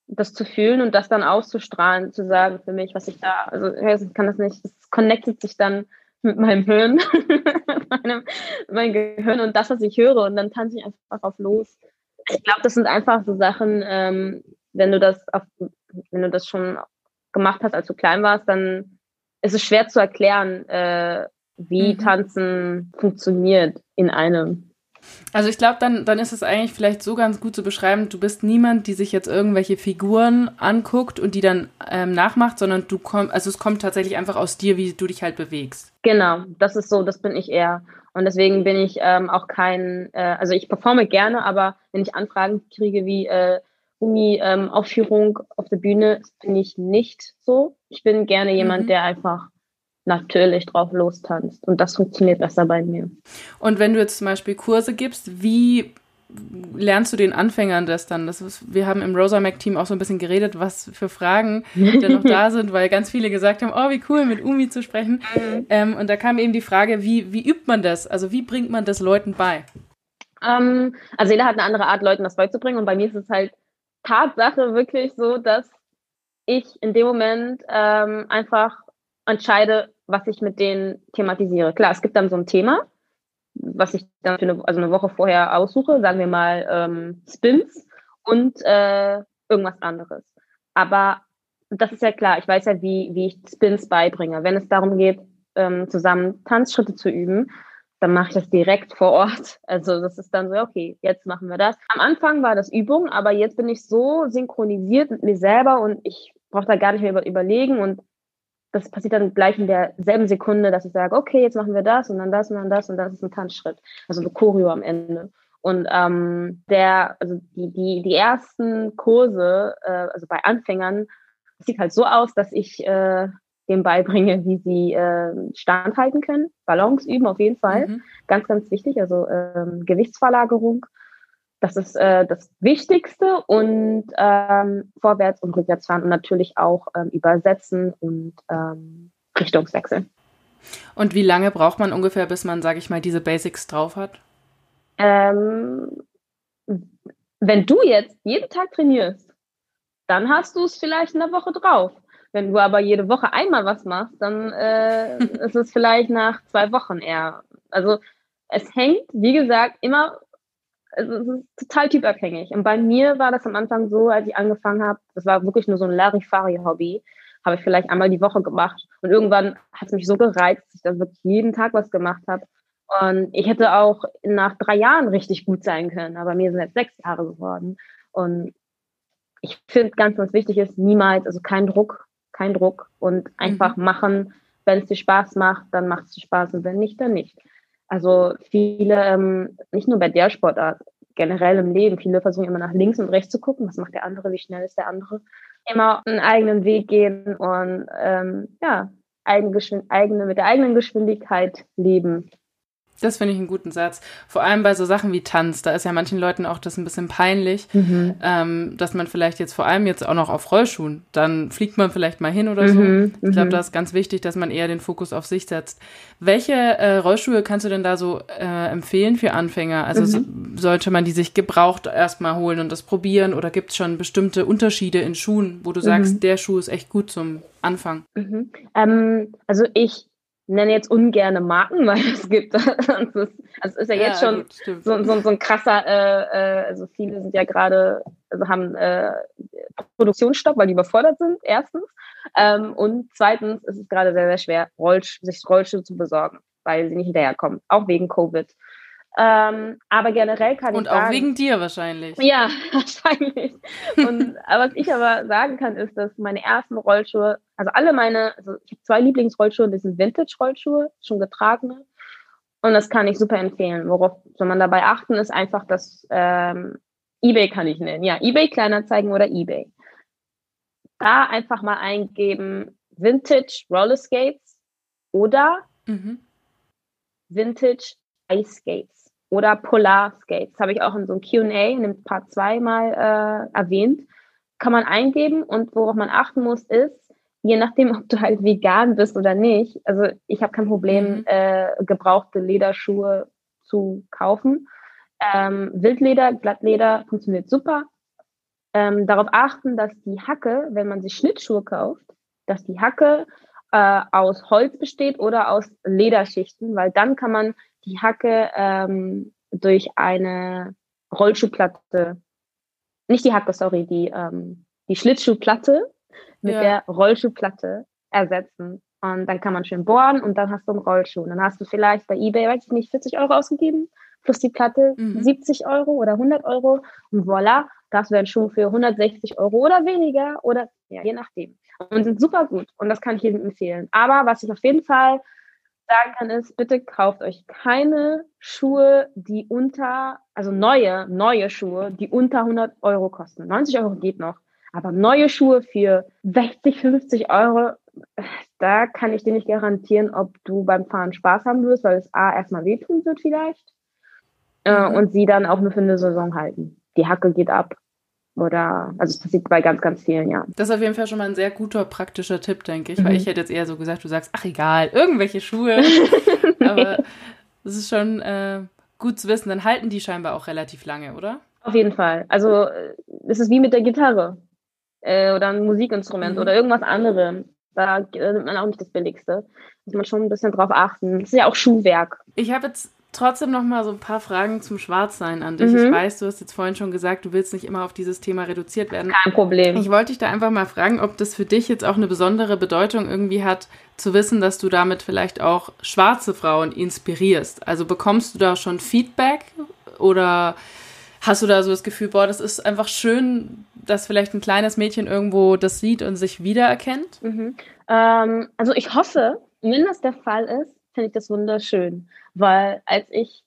das zu fühlen und das dann auszustrahlen, zu sagen für mich, was ich da, also ich kann das nicht, es connectet sich dann mit meinem Hirn, *laughs* mit meinem, mein Gehirn und das, was ich höre und dann tanze ich einfach auf los. Ich glaube, das sind einfach so Sachen, ähm, wenn du das auf, wenn du das schon gemacht hast, als du klein warst, dann ist es schwer zu erklären, äh, wie mhm. Tanzen funktioniert in einem. Also ich glaube, dann, dann ist es eigentlich vielleicht so ganz gut zu beschreiben, du bist niemand, die sich jetzt irgendwelche Figuren anguckt und die dann ähm, nachmacht, sondern du kommst, also es kommt tatsächlich einfach aus dir, wie du dich halt bewegst. Genau, das ist so, das bin ich eher. Und deswegen bin ich ähm, auch kein, äh, also ich performe gerne, aber wenn ich Anfragen kriege wie äh, Uni-Aufführung ähm, auf der Bühne, bin ich nicht so. Ich bin gerne jemand, mhm. der einfach natürlich drauf lostanzt. Und das funktioniert besser bei mir. Und wenn du jetzt zum Beispiel Kurse gibst, wie lernst du den Anfängern das dann? Das ist, wir haben im Rosamac-Team auch so ein bisschen geredet, was für Fragen denn noch da *laughs* sind, weil ganz viele gesagt haben, oh, wie cool, mit Umi zu sprechen. Mhm. Ähm, und da kam eben die Frage, wie, wie übt man das? Also wie bringt man das Leuten bei? Ähm, also jeder hat eine andere Art, Leuten das beizubringen. Und bei mir ist es halt Tatsache wirklich so, dass ich in dem Moment ähm, einfach entscheide, was ich mit denen thematisiere. Klar, es gibt dann so ein Thema, was ich dann für eine, also eine Woche vorher aussuche, sagen wir mal ähm, Spins und äh, irgendwas anderes. Aber das ist ja klar, ich weiß ja, wie, wie ich Spins beibringe. Wenn es darum geht, ähm, zusammen Tanzschritte zu üben, dann mache ich das direkt vor Ort. Also das ist dann so, okay, jetzt machen wir das. Am Anfang war das Übung, aber jetzt bin ich so synchronisiert mit mir selber und ich brauche da gar nicht mehr über, überlegen und das passiert dann gleich in derselben Sekunde, dass ich sage, okay, jetzt machen wir das und dann das und dann das und das ist ein Tanzschritt. Also eine Choreo am Ende. Und ähm, der, also die, die, die ersten Kurse, äh, also bei Anfängern, sieht halt so aus, dass ich äh, dem beibringe, wie sie äh, standhalten können. Ballons üben auf jeden Fall. Mhm. Ganz, ganz wichtig. Also ähm, Gewichtsverlagerung das ist äh, das Wichtigste und ähm, vorwärts und rückwärts fahren und natürlich auch ähm, übersetzen und ähm, Richtungswechseln. Und wie lange braucht man ungefähr, bis man, sage ich mal, diese Basics drauf hat? Ähm, wenn du jetzt jeden Tag trainierst, dann hast du es vielleicht in der Woche drauf. Wenn du aber jede Woche einmal was machst, dann äh, ist es vielleicht nach zwei Wochen eher. Also es hängt, wie gesagt, immer also es ist total typabhängig. Und bei mir war das am Anfang so, als ich angefangen habe, das war wirklich nur so ein Larifari-Hobby, habe ich vielleicht einmal die Woche gemacht. Und irgendwann hat es mich so gereizt, dass ich dann wirklich jeden Tag was gemacht habe. Und ich hätte auch nach drei Jahren richtig gut sein können, aber mir sind jetzt sechs Jahre geworden. Und ich finde ganz, ganz wichtig ist, niemals, also kein Druck, kein Druck und einfach mhm. machen. Wenn es dir Spaß macht, dann macht es dir Spaß und wenn nicht, dann nicht. Also viele, ähm, nicht nur bei der Sportart, generell im Leben, viele versuchen immer nach links und rechts zu gucken, was macht der andere, wie schnell ist der andere. Immer einen eigenen Weg gehen und ähm, ja, eigene, eigene, mit der eigenen Geschwindigkeit leben. Das finde ich einen guten Satz. Vor allem bei so Sachen wie Tanz, da ist ja manchen Leuten auch das ein bisschen peinlich, mhm. ähm, dass man vielleicht jetzt vor allem jetzt auch noch auf Rollschuhen, dann fliegt man vielleicht mal hin oder so. Mhm. Ich glaube, mhm. da ist ganz wichtig, dass man eher den Fokus auf sich setzt. Welche äh, Rollschuhe kannst du denn da so äh, empfehlen für Anfänger? Also mhm. so, sollte man die sich gebraucht erstmal holen und das probieren oder gibt es schon bestimmte Unterschiede in Schuhen, wo du sagst, mhm. der Schuh ist echt gut zum Anfang? Ähm, also ich nenne jetzt ungerne Marken, *laughs* weil es gibt, also es ist, ja jetzt ja, schon gut, so, so, so, ein krasser, äh, äh, also viele sind ja gerade, also haben äh, Produktionsstopp, weil die überfordert sind, erstens. Ähm, und zweitens ist es gerade sehr, sehr schwer, Rollsch sich Rollschuhe zu besorgen, weil sie nicht hinterherkommen, auch wegen Covid. Ähm, aber generell kann Und ich auch sagen, wegen dir wahrscheinlich. Ja, *laughs* wahrscheinlich. Und aber was ich aber sagen kann, ist, dass meine ersten Rollschuhe, also alle meine, also ich habe zwei Lieblingsrollschuhe, das sind Vintage-Rollschuhe, schon getragene. Und das kann ich super empfehlen. Worauf soll man dabei achten, ist einfach, dass ähm, eBay kann ich nennen. Ja, eBay Kleinanzeigen oder eBay. Da einfach mal eingeben Vintage Roller Skates oder Mhm. Vintage Ice Skates oder Polar Skates. Habe ich auch in so einem QA in dem Part 2 mal äh, erwähnt. Kann man eingeben und worauf man achten muss, ist, je nachdem, ob du halt vegan bist oder nicht. Also ich habe kein Problem, Mhm. äh, gebrauchte Lederschuhe zu kaufen. Ähm, Wildleder, Glattleder funktioniert super. Ähm, darauf achten, dass die Hacke, wenn man sich Schnittschuhe kauft, dass die Hacke äh, aus Holz besteht oder aus Lederschichten, weil dann kann man die Hacke ähm, durch eine Rollschuhplatte, nicht die Hacke, sorry, die, ähm, die Schlittschuhplatte mit Ja. der Rollschuhplatte ersetzen. Und dann kann man schön bohren und dann hast du einen Rollschuh. Und dann hast du vielleicht bei eBay, weiß ich nicht, 40 Euro ausgegeben, plus die Platte Mhm. 70 Euro oder 100 Euro. Und voilà, da hast du einen Schuh für 160 Euro oder weniger oder ja, je nachdem. Und sind super gut. Und das kann ich jedem empfehlen. Aber was ich auf jeden Fall sagen kann, ist, bitte kauft euch keine Schuhe, die unter, also neue, neue Schuhe, die unter 100 Euro kosten. 90 Euro geht noch. Aber neue Schuhe für 60, 50 Euro, da kann ich dir nicht garantieren, ob du beim Fahren Spaß haben wirst, weil es A, erstmal wehtun wird vielleicht. Äh, Mhm. und sie dann auch nur für eine Saison halten. Die Hacke geht ab. Oder, also es passiert bei ganz, ganz vielen, ja. Das ist auf jeden Fall schon mal ein sehr guter praktischer Tipp, denke ich. Mhm. Weil ich hätte jetzt eher so gesagt, du sagst, ach egal, irgendwelche Schuhe. *laughs* Aber das ist schon äh, gut zu wissen. Dann halten die scheinbar auch relativ lange, oder? Auf jeden Fall. Also äh, es ist wie mit der Gitarre äh, oder ein Musikinstrument Mhm. oder irgendwas anderem. Da äh, nimmt man auch nicht das Billigste. Muss man schon ein bisschen drauf achten. Das ist ja auch Schuhwerk. Ich habe jetzt trotzdem noch mal so ein paar Fragen zum Schwarzsein an dich. Mhm. Ich weiß, du hast jetzt vorhin schon gesagt, du willst nicht immer auf dieses Thema reduziert werden. Kein Problem. Ich wollte dich da einfach mal fragen, ob das für dich jetzt auch eine besondere Bedeutung irgendwie hat, zu wissen, dass du damit vielleicht auch schwarze Frauen inspirierst. Also bekommst du da schon Feedback oder hast du da so das Gefühl, boah, das ist einfach schön, dass vielleicht ein kleines Mädchen irgendwo das sieht und sich wiedererkennt? Mhm. Ähm, also ich hoffe, wenn das der Fall ist, finde ich das wunderschön. Weil als ich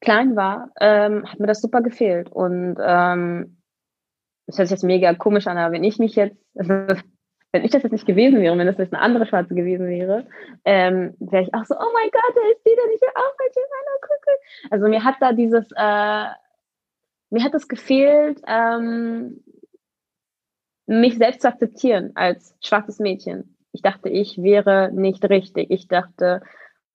klein war, ähm, hat mir das super gefehlt. Und ähm, das hört sich jetzt mega komisch an, aber wenn ich mich jetzt, also, *laughs* wenn ich das jetzt nicht gewesen wäre, wenn das jetzt eine andere Schwarze gewesen wäre, ähm, wäre ich auch so, oh mein Gott, da ist die, denn ich will auch welche meiner gucken. Also mir hat da dieses, äh, mir hat es gefehlt, ähm, mich selbst zu akzeptieren als schwarzes Mädchen. Ich dachte, ich wäre nicht richtig. Ich dachte,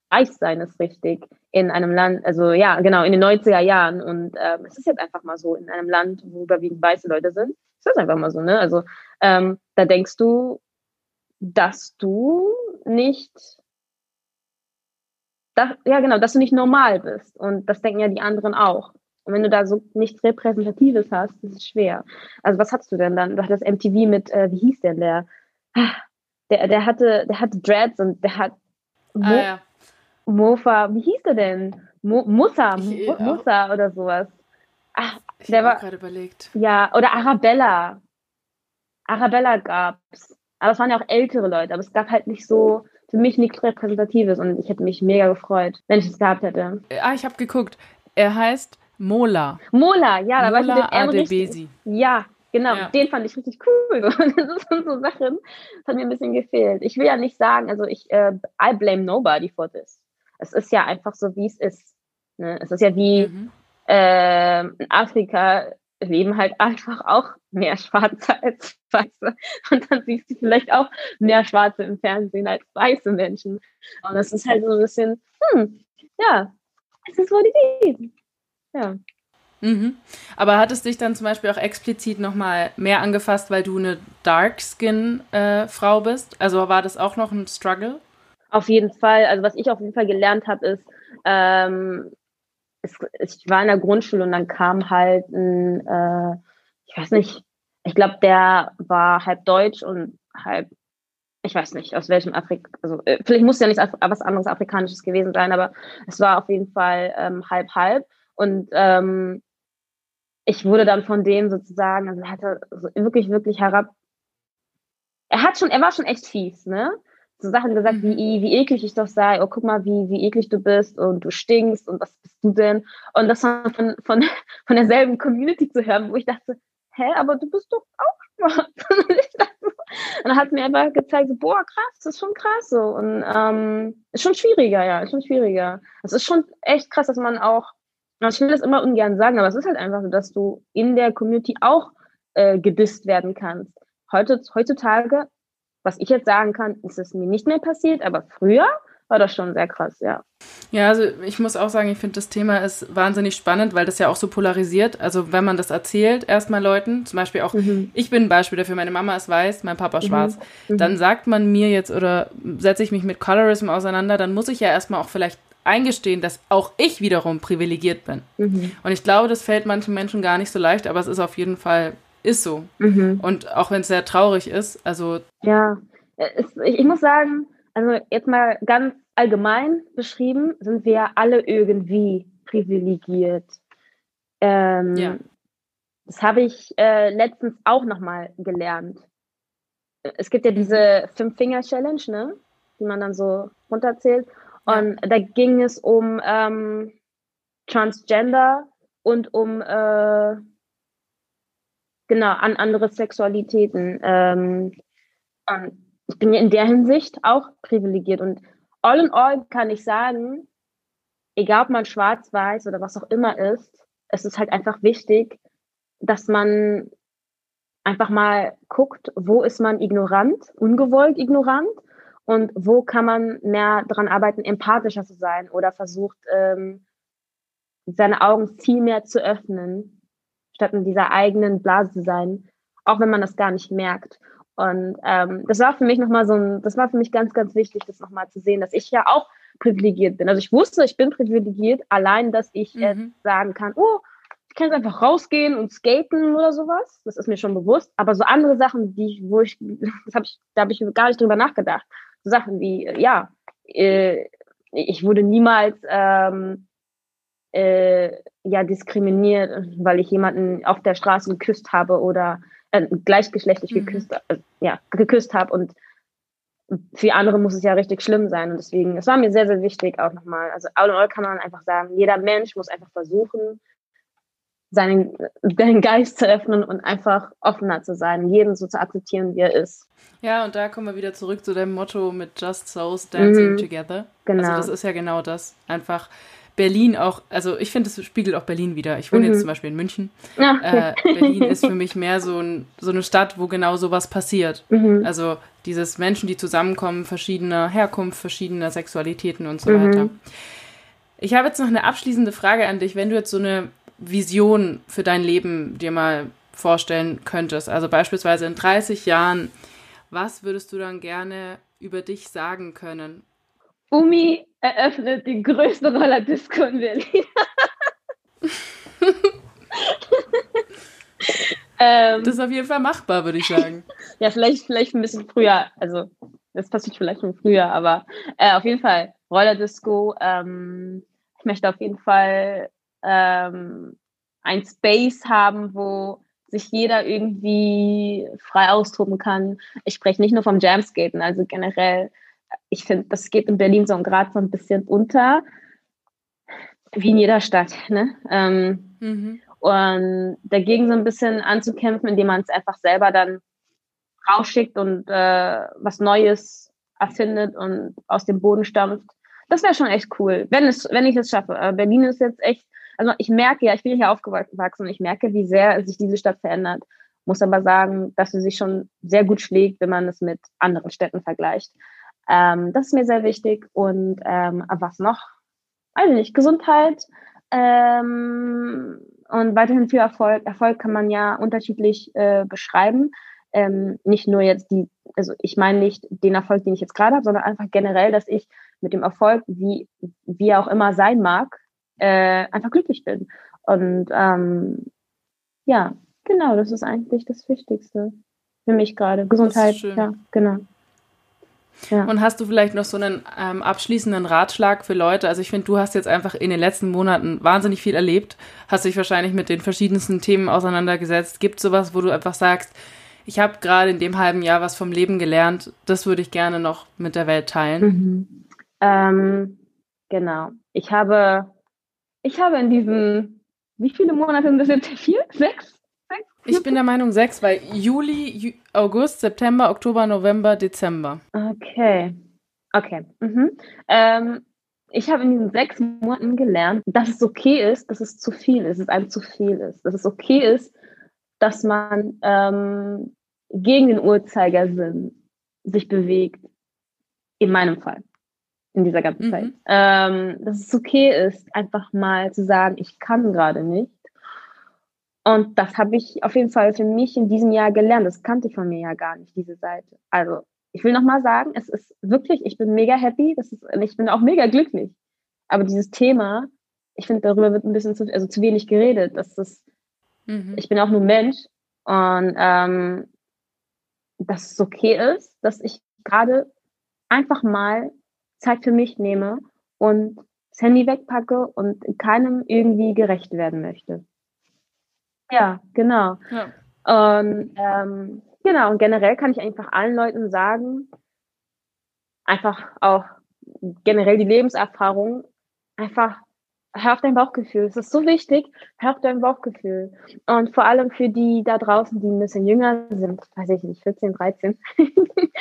weiß sein ist richtig in einem Land, also ja, genau, in den 90er Jahren. Und ähm, es ist jetzt einfach mal so, in einem Land, wo überwiegend weiße Leute sind, ist das einfach mal so, ne? Also ähm, da denkst du, dass du nicht, dass, ja genau, dass du nicht normal bist. Und das denken ja die anderen auch. Und wenn du da so nichts Repräsentatives hast, das ist schwer. Also was hast du denn dann? Du hattest MTV mit, äh, wie hieß denn der? Der, der hatte, der hatte Dreads und der hat Ah, ja. Mofa, wie hieß der denn? Mo Musa, Ich- Mu- Musa oder sowas. Ach, Ich der habe war, gerade überlegt. ja, oder Arabella. Arabella gab's. Aber es waren ja auch ältere Leute, aber es gab halt nicht so, für mich nichts Repräsentatives und ich hätte mich mega gefreut, wenn ich es gehabt hätte. Ah, ich habe geguckt. Er heißt Mola. Mola, ja, da war ich mit Mola dem richtig. Ja, genau, Ja. den fand ich richtig cool. *laughs* Das sind so Sachen, das hat mir ein bisschen gefehlt. Ich will ja nicht sagen, also ich, äh, I blame nobody for this. Es ist ja einfach so, wie es ist. Ne? Es ist ja wie, Mhm. äh, in Afrika leben halt einfach auch mehr Schwarze als Weiße. *laughs* Und dann siehst du vielleicht auch mehr Schwarze im Fernsehen als weiße Menschen. Und das ist halt so ein bisschen, hm, ja, es ist, what it is. Ja. Mhm. Aber hat es dich dann zum Beispiel auch explizit nochmal mehr angefasst, weil du eine Dark-Skin-Frau bist? Also war das auch noch ein Struggle? Auf jeden Fall. Also was ich auf jeden Fall gelernt habe, ist, ähm, es, ich war in der Grundschule und dann kam halt ein, äh, ich weiß nicht, ich glaube, der war halb deutsch und halb ich weiß nicht, aus welchem Afrika, also äh, vielleicht muss ja nicht was anderes Afrikanisches gewesen sein, aber es war auf jeden Fall ähm, halb halb. Und ähm, ich wurde dann von dem sozusagen, also er hatte wirklich, wirklich herab. Er hat schon, er war schon echt fies, ne? So Sachen gesagt, wie, mhm. wie eklig ich doch sei, oh, guck mal, wie, wie eklig du bist und du stinkst und was bist du denn? Und das von, von, *laughs* von derselben Community zu hören, wo ich dachte, hä, aber du bist doch auch schwarz. *laughs* und dann hat mir einfach gezeigt, so, boah, krass, das ist schon krass so. Und ähm, ist schon schwieriger, ja, ist schon schwieriger. Es ist schon echt krass, dass man auch, ich will das immer ungern sagen, aber es ist halt einfach so, dass du in der Community auch äh, gedisst werden kannst. Heute, heutzutage, was ich jetzt sagen kann, ist es mir nicht mehr passiert, aber früher war das schon sehr krass, ja. Ja, also ich muss auch sagen, ich finde das Thema ist wahnsinnig spannend, weil das ja auch so polarisiert. Also wenn man das erzählt, erstmal Leuten, zum Beispiel auch, mhm. ich bin ein Beispiel dafür, meine Mama ist weiß, mein Papa mhm. schwarz, mhm. dann sagt man mir jetzt oder setze ich mich mit Colorism auseinander, dann muss ich ja erstmal auch vielleicht eingestehen, dass auch ich wiederum privilegiert bin. Mhm. Und ich glaube, das fällt manchen Menschen gar nicht so leicht, aber es ist auf jeden Fall, ist so. Mhm. Und auch wenn es sehr traurig ist, also. Ja, ich muss sagen, also jetzt mal ganz allgemein beschrieben, sind wir alle irgendwie privilegiert. Ähm, ja. Das habe ich äh, letztens auch nochmal gelernt. Es gibt ja diese Fünf-Finger-Challenge, ne? die man dann so runterzählt. Und ja. da ging es um ähm, Transgender und um äh, genau an andere Sexualitäten. Ähm, ich bin ja in der Hinsicht auch privilegiert. Und all in all kann ich sagen, egal ob man schwarz, weiß oder was auch immer ist, es ist halt einfach wichtig, dass man einfach mal guckt, wo ist man ignorant, ungewollt ignorant und wo kann man mehr daran arbeiten, empathischer zu sein oder versucht, ähm, seine Augen viel mehr zu öffnen, statt in dieser eigenen Blase zu sein, auch wenn man das gar nicht merkt. Und ähm, das war für mich nochmal so ein, das war für mich ganz, ganz wichtig, das nochmal zu sehen, dass ich ja auch privilegiert bin. Also ich wusste, ich bin privilegiert, allein, dass ich mhm. jetzt sagen kann, oh, ich kann jetzt einfach rausgehen und skaten oder sowas. Das ist mir schon bewusst. Aber so andere Sachen, die, wo ich, *laughs* das habe ich, da habe ich gar nicht drüber nachgedacht. So Sachen wie, ja, äh, ich wurde niemals ähm, äh, ja diskriminiert, weil ich jemanden auf der Straße geküsst habe oder äh, gleichgeschlechtlich mhm. geküsst, äh, ja, geküsst habe und für andere muss es ja richtig schlimm sein und deswegen, es war mir sehr, sehr wichtig auch nochmal. Also all in all kann man einfach sagen, jeder Mensch muss einfach versuchen, seinen, seinen Geist zu öffnen und einfach offener zu sein, jeden so zu akzeptieren, wie er ist. Ja, und da kommen wir wieder zurück zu dem Motto mit Just Souls Dancing mhm, Together. Genau. Also das ist ja genau das. Einfach Berlin auch, also ich finde, es spiegelt auch Berlin wieder. Ich wohne mhm. jetzt zum Beispiel in München. Ja. Äh, Berlin *laughs* ist für mich mehr so, ein, so, eine Stadt, wo genau sowas passiert. Mhm. Also dieses Menschen, die zusammenkommen, verschiedener Herkunft, verschiedener Sexualitäten und so mhm. weiter. Ich habe jetzt noch eine abschließende Frage an dich. Wenn du jetzt so eine Vision für dein Leben dir mal vorstellen könntest, also beispielsweise in 30 Jahren, was würdest du dann gerne über dich sagen können? Umi eröffnet die größte Rollerdisco in Berlin. *laughs* ähm, das ist auf jeden Fall machbar, würde ich sagen. ja, vielleicht, vielleicht ein bisschen früher. Also, das passiert vielleicht schon früher, aber äh, auf jeden Fall Rollerdisco. Ähm, ich möchte auf jeden Fall ähm, ein Space haben, wo sich jeder irgendwie frei austoben kann. Ich spreche nicht nur vom Jamskaten, also generell ich finde, das geht in Berlin so gerade so ein bisschen unter, wie in jeder Stadt. Ne? Ähm, mhm. Und dagegen so ein bisschen anzukämpfen, indem man es einfach selber dann rausschickt und äh, was Neues erfindet und aus dem Boden stampft. Das wäre schon echt cool, wenn, es, wenn ich es schaffe. Aber Berlin ist jetzt echt, also ich merke ja, ich bin hier aufgewachsen und ich merke, wie sehr sich diese Stadt verändert. Muss aber sagen, dass sie sich schon sehr gut schlägt, wenn man es mit anderen Städten vergleicht. Ähm, das ist mir sehr wichtig. Und ähm, was noch? Also nicht, Gesundheit ähm, und weiterhin viel Erfolg. Erfolg kann man ja unterschiedlich äh, beschreiben. Ähm, nicht nur jetzt die, also ich meine nicht den Erfolg, den ich jetzt gerade habe, sondern einfach generell, dass ich mit dem Erfolg, wie, wie er auch immer sein mag, äh, einfach glücklich bin. Und ähm, ja, genau, das ist eigentlich das Wichtigste für mich gerade. Gesundheit, ja, genau. Ja. Und hast du vielleicht noch so einen ähm, abschließenden Ratschlag für Leute? Also ich finde, du hast jetzt einfach in den letzten Monaten wahnsinnig viel erlebt, hast dich wahrscheinlich mit den verschiedensten Themen auseinandergesetzt. Gibt es sowas, wo du einfach sagst, ich habe gerade in dem halben Jahr was vom Leben gelernt, das würde ich gerne noch mit der Welt teilen? Mhm. Ähm, genau. Ich habe, ich habe in diesen, wie viele Monate sind das jetzt? Vier? Sechs? Ich bin der Meinung sechs, weil Juli, Ju August, September, Oktober, November, Dezember. Okay. Okay. Mhm. Ähm, ich habe in diesen sechs Monaten gelernt, dass es okay ist, dass es zu viel ist, dass es einem zu viel ist. Dass es okay ist, dass man ähm, gegen den Uhrzeigersinn sich bewegt. In meinem Fall. In dieser ganzen mhm. Zeit. Ähm, dass es okay ist, einfach mal zu sagen, ich kann gerade nicht und das habe ich auf jeden Fall für mich in diesem Jahr gelernt. Das kannte ich von mir ja gar nicht, diese Seite. Also ich will nochmal sagen, es ist wirklich, ich bin mega happy, das ist, ich bin auch mega glücklich. Aber dieses Thema, ich finde, darüber wird ein bisschen zu, also zu wenig geredet. Dass das, mhm. Ich bin auch nur Mensch und ähm, dass es okay ist, dass ich gerade einfach mal Zeit für mich nehme und das Handy wegpacke und keinem irgendwie gerecht werden möchte. Ja, genau. Ja. Und ähm, genau, und generell kann ich einfach allen Leuten sagen, einfach auch generell die Lebenserfahrung, einfach hör auf dein Bauchgefühl. Es ist so wichtig, hör auf dein Bauchgefühl. Und vor allem für die da draußen, die ein bisschen jünger sind, weiß ich nicht, 14, 13, *laughs*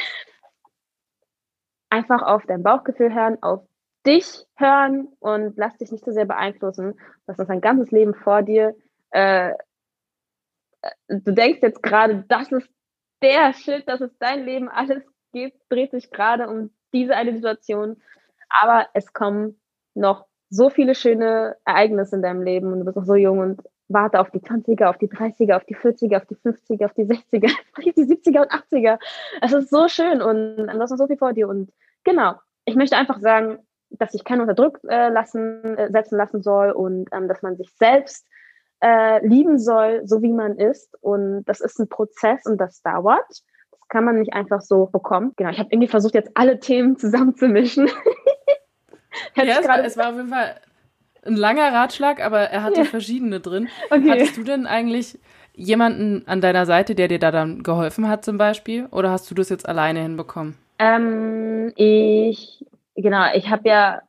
einfach auf dein Bauchgefühl hören, auf dich hören und lass dich nicht zu so sehr beeinflussen. Das ist ein ganzes Leben vor dir. Äh, du denkst jetzt gerade, das ist der Shit, das ist dein Leben, alles geht, dreht sich gerade um diese eine Situation. Aber es kommen noch so viele schöne Ereignisse in deinem Leben und du bist noch so jung und warte auf die 20er, auf die 30er, auf die 40er, auf die 50er, auf die 60er, *laughs* auf die 70er und 80er. Es ist so schön und du hast noch so viel vor dir. Und genau, ich möchte einfach sagen, dass sich keiner unter Druck äh, lassen, äh, setzen lassen soll und ähm, dass man sich selbst äh, lieben soll, so wie man ist. Und das ist ein Prozess und das dauert. Das kann man nicht einfach so bekommen. Genau, ich habe irgendwie versucht, jetzt alle Themen zusammenzumischen. *laughs* ja, es war, es war auf jeden Fall ein langer Ratschlag, aber er hatte ja. verschiedene drin. Okay. Hattest du denn eigentlich jemanden an deiner Seite, der dir da dann geholfen hat zum Beispiel? Oder hast du das jetzt alleine hinbekommen? Ähm, ich, genau, ich habe ja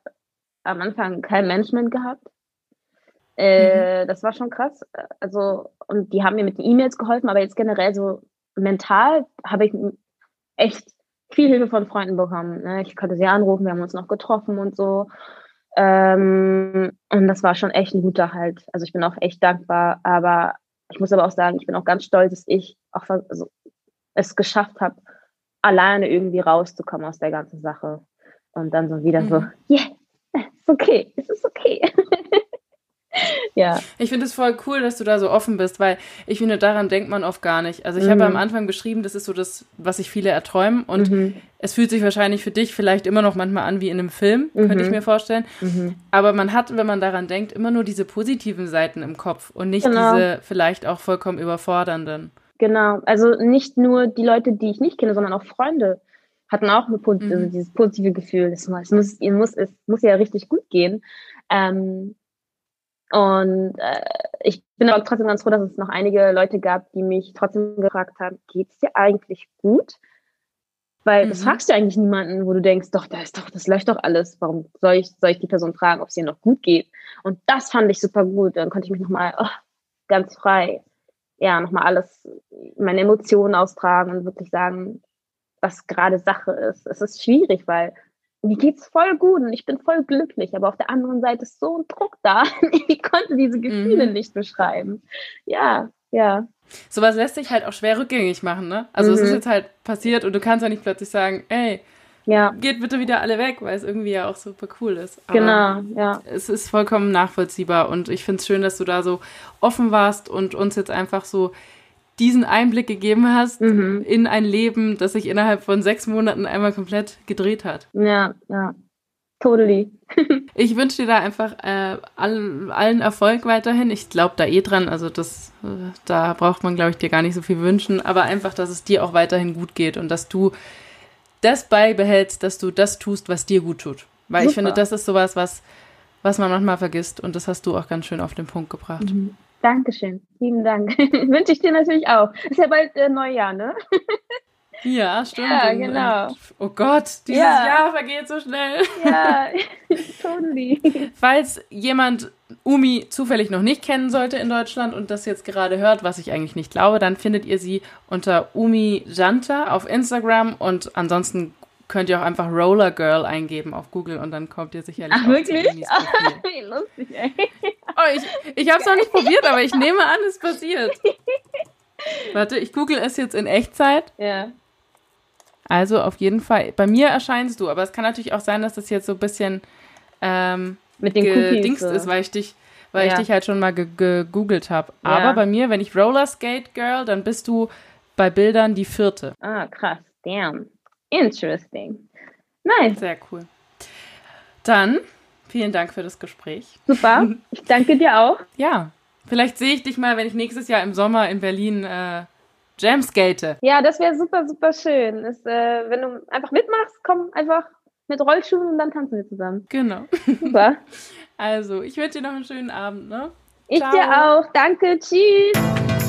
am Anfang kein Management gehabt. Äh, mhm. Das war schon krass. Also, und die haben mir mit den E-Mails geholfen, aber jetzt generell so mental habe ich echt viel Hilfe von Freunden bekommen. Ne? Ich konnte sie anrufen, wir haben uns noch getroffen und so. Ähm, und das war schon echt ein guter Halt. Also ich bin auch echt dankbar. Aber ich muss aber auch sagen, ich bin auch ganz stolz, dass ich auch also, es geschafft habe, alleine irgendwie rauszukommen aus der ganzen Sache. Und dann so wieder mhm. so, yeah, *laughs* ist okay, es ist okay. *laughs* *laughs* ja. Ich finde es voll cool, dass du da so offen bist, weil ich finde, daran denkt man oft gar nicht. Also ich mhm. habe am Anfang beschrieben, das ist so das, was sich viele erträumen und mhm. es fühlt sich wahrscheinlich für dich vielleicht immer noch manchmal an wie in einem Film, mhm. könnte ich mir vorstellen. Mhm. Aber man hat, wenn man daran denkt, immer nur diese positiven Seiten im Kopf und nicht genau. diese vielleicht auch vollkommen überfordernden. Genau, also nicht nur die Leute, die ich nicht kenne, sondern auch Freunde hatten auch eine, also mhm. dieses positive Gefühl. Es muss, es muss, es muss ja richtig gut gehen. Ähm, und äh, ich bin aber trotzdem ganz froh, dass es noch einige Leute gab, die mich trotzdem gefragt haben, geht es dir eigentlich gut? Weil mhm. das fragst du eigentlich niemanden, wo du denkst, doch, da ist doch, das läuft doch alles. Warum soll ich, soll ich die Person fragen, ob es ihr noch gut geht? Und das fand ich super gut. Dann konnte ich mich nochmal oh, ganz frei, ja, nochmal alles, meine Emotionen austragen und wirklich sagen, was gerade Sache ist. Es ist schwierig, weil mir geht's voll gut und ich bin voll glücklich, aber auf der anderen Seite ist so ein Druck da. *laughs* Ich konnte diese Gefühle mhm. nicht beschreiben. Ja, ja. Sowas lässt sich halt auch schwer rückgängig machen, ne? Also mhm. es ist mhm. jetzt halt passiert und du kannst ja nicht plötzlich sagen, ey, ja. geht bitte wieder alle weg, weil es irgendwie ja auch super cool ist. Aber genau, ja. Es ist vollkommen nachvollziehbar und ich finde es schön, dass du da so offen warst und uns jetzt einfach so diesen Einblick gegeben hast mhm. in ein Leben, das sich innerhalb von sechs Monaten einmal komplett gedreht hat. Ja, ja. Totally. *laughs* ich wünsche dir da einfach äh, allen, allen Erfolg weiterhin. Ich glaube da eh dran. Also das, äh, da braucht man, glaube ich, dir gar nicht so viel wünschen. Aber einfach, dass es dir auch weiterhin gut geht und dass du das beibehältst, dass du das tust, was dir gut tut. Weil Super. ich finde, das ist sowas, was, was man manchmal vergisst und das hast du auch ganz schön auf den Punkt gebracht. Mhm. Dankeschön, lieben Dank. *laughs* Wünsche ich dir natürlich auch. Ist ja bald äh, Neujahr, ne? *laughs* Ja, stimmt. Ja, genau. Und, oh Gott, dieses ja. Jahr vergeht so schnell. Ja, *laughs* totally. Falls jemand Umi zufällig noch nicht kennen sollte in Deutschland und das jetzt gerade hört, was ich eigentlich nicht glaube, dann findet ihr sie unter Umi Janta auf Instagram und ansonsten könnt ihr auch einfach Roller Girl eingeben auf Google und dann kommt ihr sicherlich Ach, wirklich? Wie lustig, ey. Oh, ich ich habe es noch nicht probiert, aber ich nehme an, es passiert. Warte, ich google es jetzt in Echtzeit. Ja. Also auf jeden Fall, bei mir erscheinst du, aber es kann natürlich auch sein, dass das jetzt so ein bisschen ähm, mit den gedingst so. ist, weil ich dich, weil ja. ich dich halt schon mal gegoogelt habe. Aber ja. bei mir, wenn ich Roller Skate Girl, dann bist du bei Bildern die vierte. Ah, krass. Damn. Interesting. Nice. Sehr cool. Dann vielen Dank für das Gespräch. Super. Ich danke dir auch. Ja. Vielleicht sehe ich dich mal, wenn ich nächstes Jahr im Sommer in Berlin äh, Jamskate. Ja, das wäre super, super schön. Das, äh, wenn du einfach mitmachst, komm einfach mit Rollschuhen und dann tanzen wir zusammen. Genau. Super. *laughs* Also, ich wünsche dir noch einen schönen Abend, ne? Ich Ciao. dir auch. Danke. Tschüss.